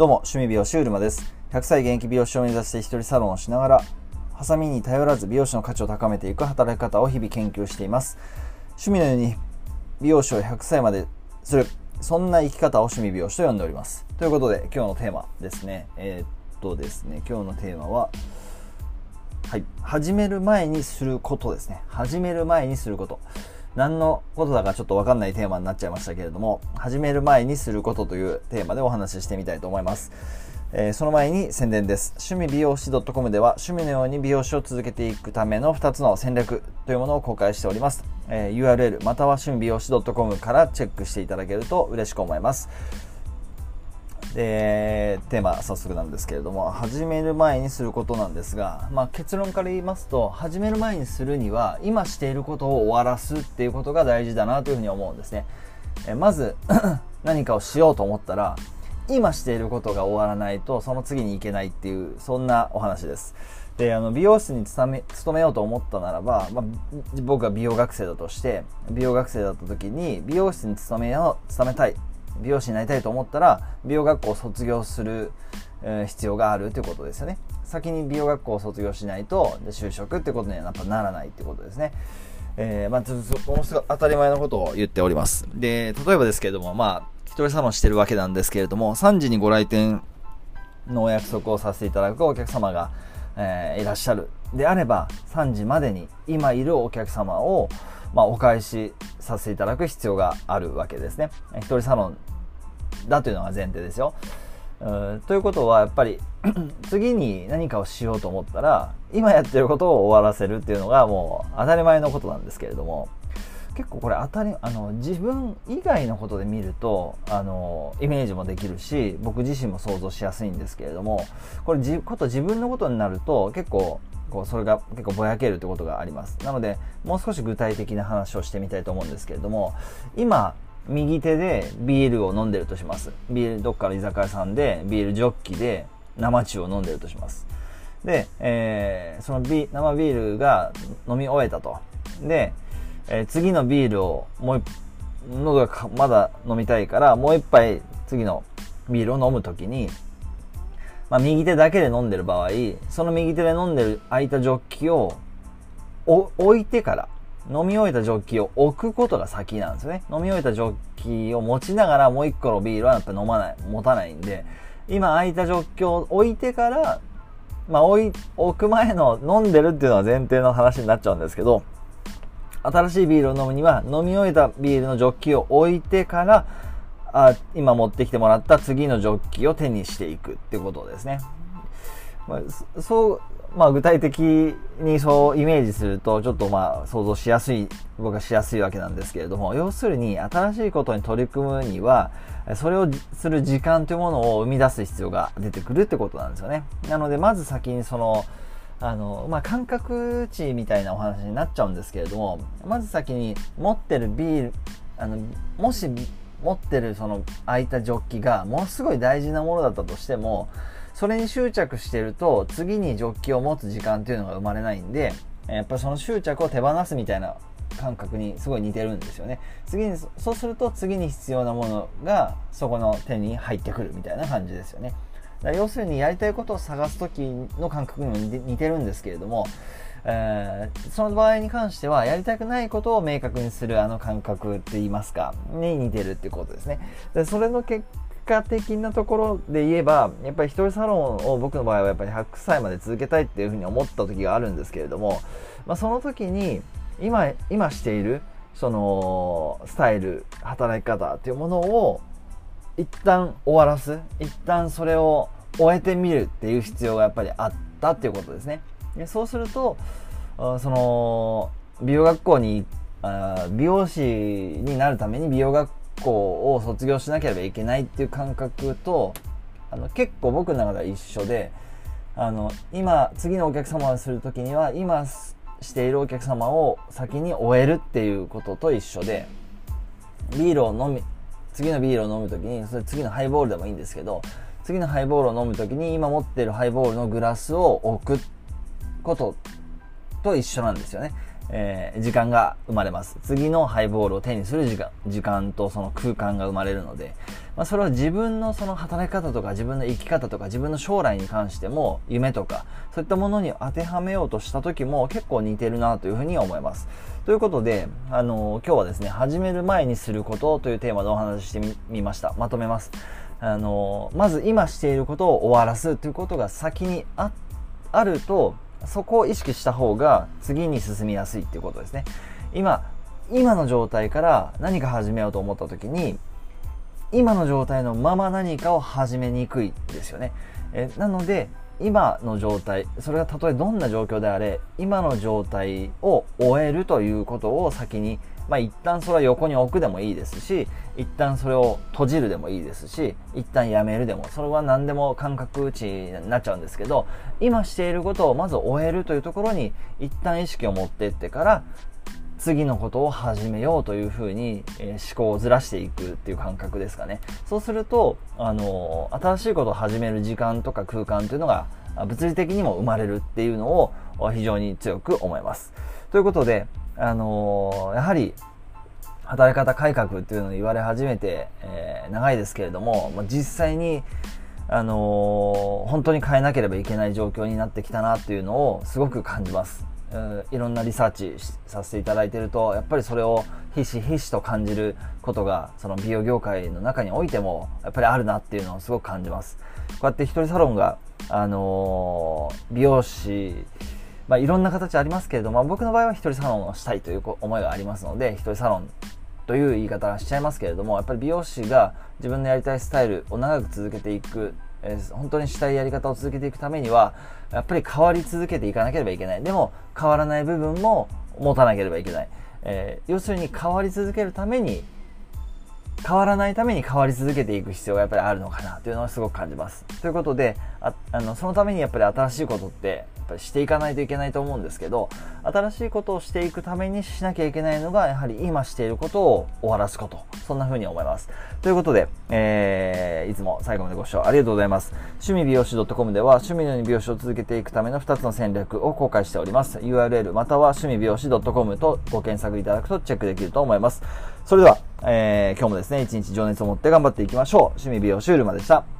どうも、趣味美容師うるまです。100歳現役美容師を目指して一人サロンをしながら、ハサミに頼らず美容師の価値を高めていく働き方を日々研究しています。趣味のように美容師を100歳までする、そんな生き方を趣味美容師と呼んでおります。ということで、今日のテーマですね。えーっとですね、今日のテーマは、はい、始める前にすることですね。始める前にすること。何のことだかちょっとわかんないテーマになっちゃいましたけれども、始める前にすることというテーマでお話ししてみたいと思います。えーその前に宣伝です。趣味美容師 .com では趣味のように美容師を続けていくための2つの戦略というものを公開しております。えー URL または趣味美容師 .com からチェックしていただけると嬉しく思います。でテーマ早速なんですけれども始める前にすることなんですが、まあ、結論から言いますと始める前にするには今していることを終わらすっていうことが大事だなというふうに思うんですね。えまず 何かをしようと思ったら今していることが終わらないとその次に行けないっていうそんなお話です。であの美容室に勤め勤めようと思ったならば、まあ、僕が美容学生だとして美容学生だった時に美容室に勤めよう勤めたい美容師になりたいと思ったら美容学校を卒業する、え必要があるということですよね。先に美容学校を卒業しないとで就職ってことにはやっぱならないってことですね。えーまあ、ちょっとものすごい当たり前のことを言っております。で例えばですけれどもまあ一人サロンしてるわけなんですけれども3時にご来店のお約束をさせていただくお客様が、えーいらっしゃるであれば3時までに今いるお客様を、まあ、お返しさせていただく必要があるわけですね。一人サロンだというのが前提ですよ。ということはやっぱり 次に何かをしようと思ったら今やってることを終わらせるっていうのがもう当たり前のことなんですけれども。結構これ当たりあの自分以外のことで見るとあのイメージもできるし僕自身も想像しやすいんですけれどもこれじこと自分のことになると結構こうそれが結構ぼやけるってことがあります。なのでもう少し具体的な話をしてみたいと思うんですけれども今右手でビールを飲んでるとします。ビールどっかの居酒屋さんでビールジョッキで生中を飲んでるとします。で、えーそのビ生ビールが飲み終えたと。で、えー次のビールをもう一喉がまだ飲みたいからもう一杯次のビールを飲むときに、まあ、右手だけで飲んでる場合その右手で飲んでる空いたジョッキを置いてから飲み終えたジョッキを置くことが先なんですね。飲み終えたジョッキを持ちながらもう一個のビールはやっぱ飲まない持たないんで今空いたジョッキを置いてからまあ置い置く前の飲んでるっていうのは前提の話になっちゃうんですけど新しいビールを飲むには飲み終えたビールのジョッキを置いてからあ今持ってきてもらった次のジョッキを手にしていくってことですね。まあ、そう、まあ具体的にそうイメージするとちょっとまあ想像しやすい、僕はしやすいわけなんですけれども、要するに新しいことに取り組むには、それをする時間というものを生み出す必要が出てくるってことなんですよね。なのでまず先にその、あの、まあ、感覚値みたいなお話になっちゃうんですけれども、まず先に持ってるビール、あの、もし持ってるその空いたジョッキがものすごい大事なものだったとしても、それに執着してると次にジョッキを持つ時間っていうのが生まれないんで、やっぱりその執着を手放すみたいな感覚にすごい似てるんですよね。次に、そうすると次に必要なものがそこの手に入ってくるみたいな感じですよね。要するにやりたいことを探す時の感覚にも似てるんですけれども、えーその場合に関してはやりたくないことを明確にするあの感覚って言いますかに似てるってことですね。でそれの結果的なところで言えばやっぱり一人サロンを僕の場合はやっぱり100歳まで続けたいっていうふうに思った時があるんですけれども、まあ、その時に今今しているそのスタイル働き方っていうものを一旦終わらす？一旦それを終えてみるっていう必要がやっぱりあったっていうことですね。でそうするとその美容学校にあ美容師になるために美容学校を卒業しなければいけないっていう感覚とあの結構僕の中では一緒であの今次のお客様をする時には今しているお客様を先に終えるっていうことと一緒でビールを飲み次のビールを飲む時にそれ次のハイボールでもいいんですけど次のハイボールを飲む時に今持ってるハイボールのグラスを置くことと一緒なんですよねえー、時間が生まれます。次のハイボールを手にする時間、時間とその空間が生まれるので、まあ、それは自分のその働き方とか自分の生き方とか自分の将来に関しても夢とかそういったものに当てはめようとした時も結構似てるなというふうに思います。ということで、あの、今日はですね、始める前にすることというテーマでお話ししてみました。まとめます。あの、まず今していることを終わらすということが先にああると、そこを意識した方が次に進みやすいっていうことですね。今、今の状態から何か始めようと思った時に、今の状態のまま何かを始めにくいですよね。えなので、今の状態、それがたとえどんな状況であれ、今の状態を終えるということを先にまあ、一旦それは横に置くでもいいですし一旦それを閉じるでもいいですし一旦やめるでもそれは何でも感覚値になっちゃうんですけど今していることをまず終えるというところに一旦意識を持っていってから次のことを始めようというふうに、えー、思考をずらしていくっていう感覚ですかね。そうすると、あのー、新しいことを始める時間とか空間というのが物理的にも生まれるっていうのを非常に強く思います。ということで、あのー、やはり働き方改革っていうのを言われ始めて、えー、長いですけれども、まあ、実際に、あのー、本当に変えなければいけない状況になってきたなっていうのをすごく感じます。いろんなリサーチさせていただいているとやっぱりそれをひしひしと感じることがその美容業界の中においてもやっぱりあるなっていうのをすごく感じます。こうやって一人サロンが、あのー、美容師まあ、いろんな形ありますけれども、僕の場合は一人サロンをしたいという思いがありますので、一人サロンという言い方はしちゃいますけれども、やっぱり美容師が自分のやりたいスタイルを長く続けていく、えー、本当にしたいやり方を続けていくためには、やっぱり変わり続けていかなければいけない。でも、変わらない部分も持たなければいけない。えー、要するに変わり続けるために、変わらないために変わり続けていく必要がやっぱりあるのかなというのはすごく感じます。ということで、ああのそのためにやっぱり新しいことってやっぱりしていかないといけないと思うんですけど新しいことをしていくためにしなきゃいけないのがやはり今していることを終わらすことそんな風に思います。ということで、えー、いつも最後までご視聴ありがとうございます。趣味美容師 .com では趣味のように美容師を続けていくための2つの戦略を公開しております。URL または趣味美容師 .com とご検索いただくとチェックできると思います。それでは、えー、今日もですね一日情熱を持って頑張っていきましょう。趣味美容シュールまでした。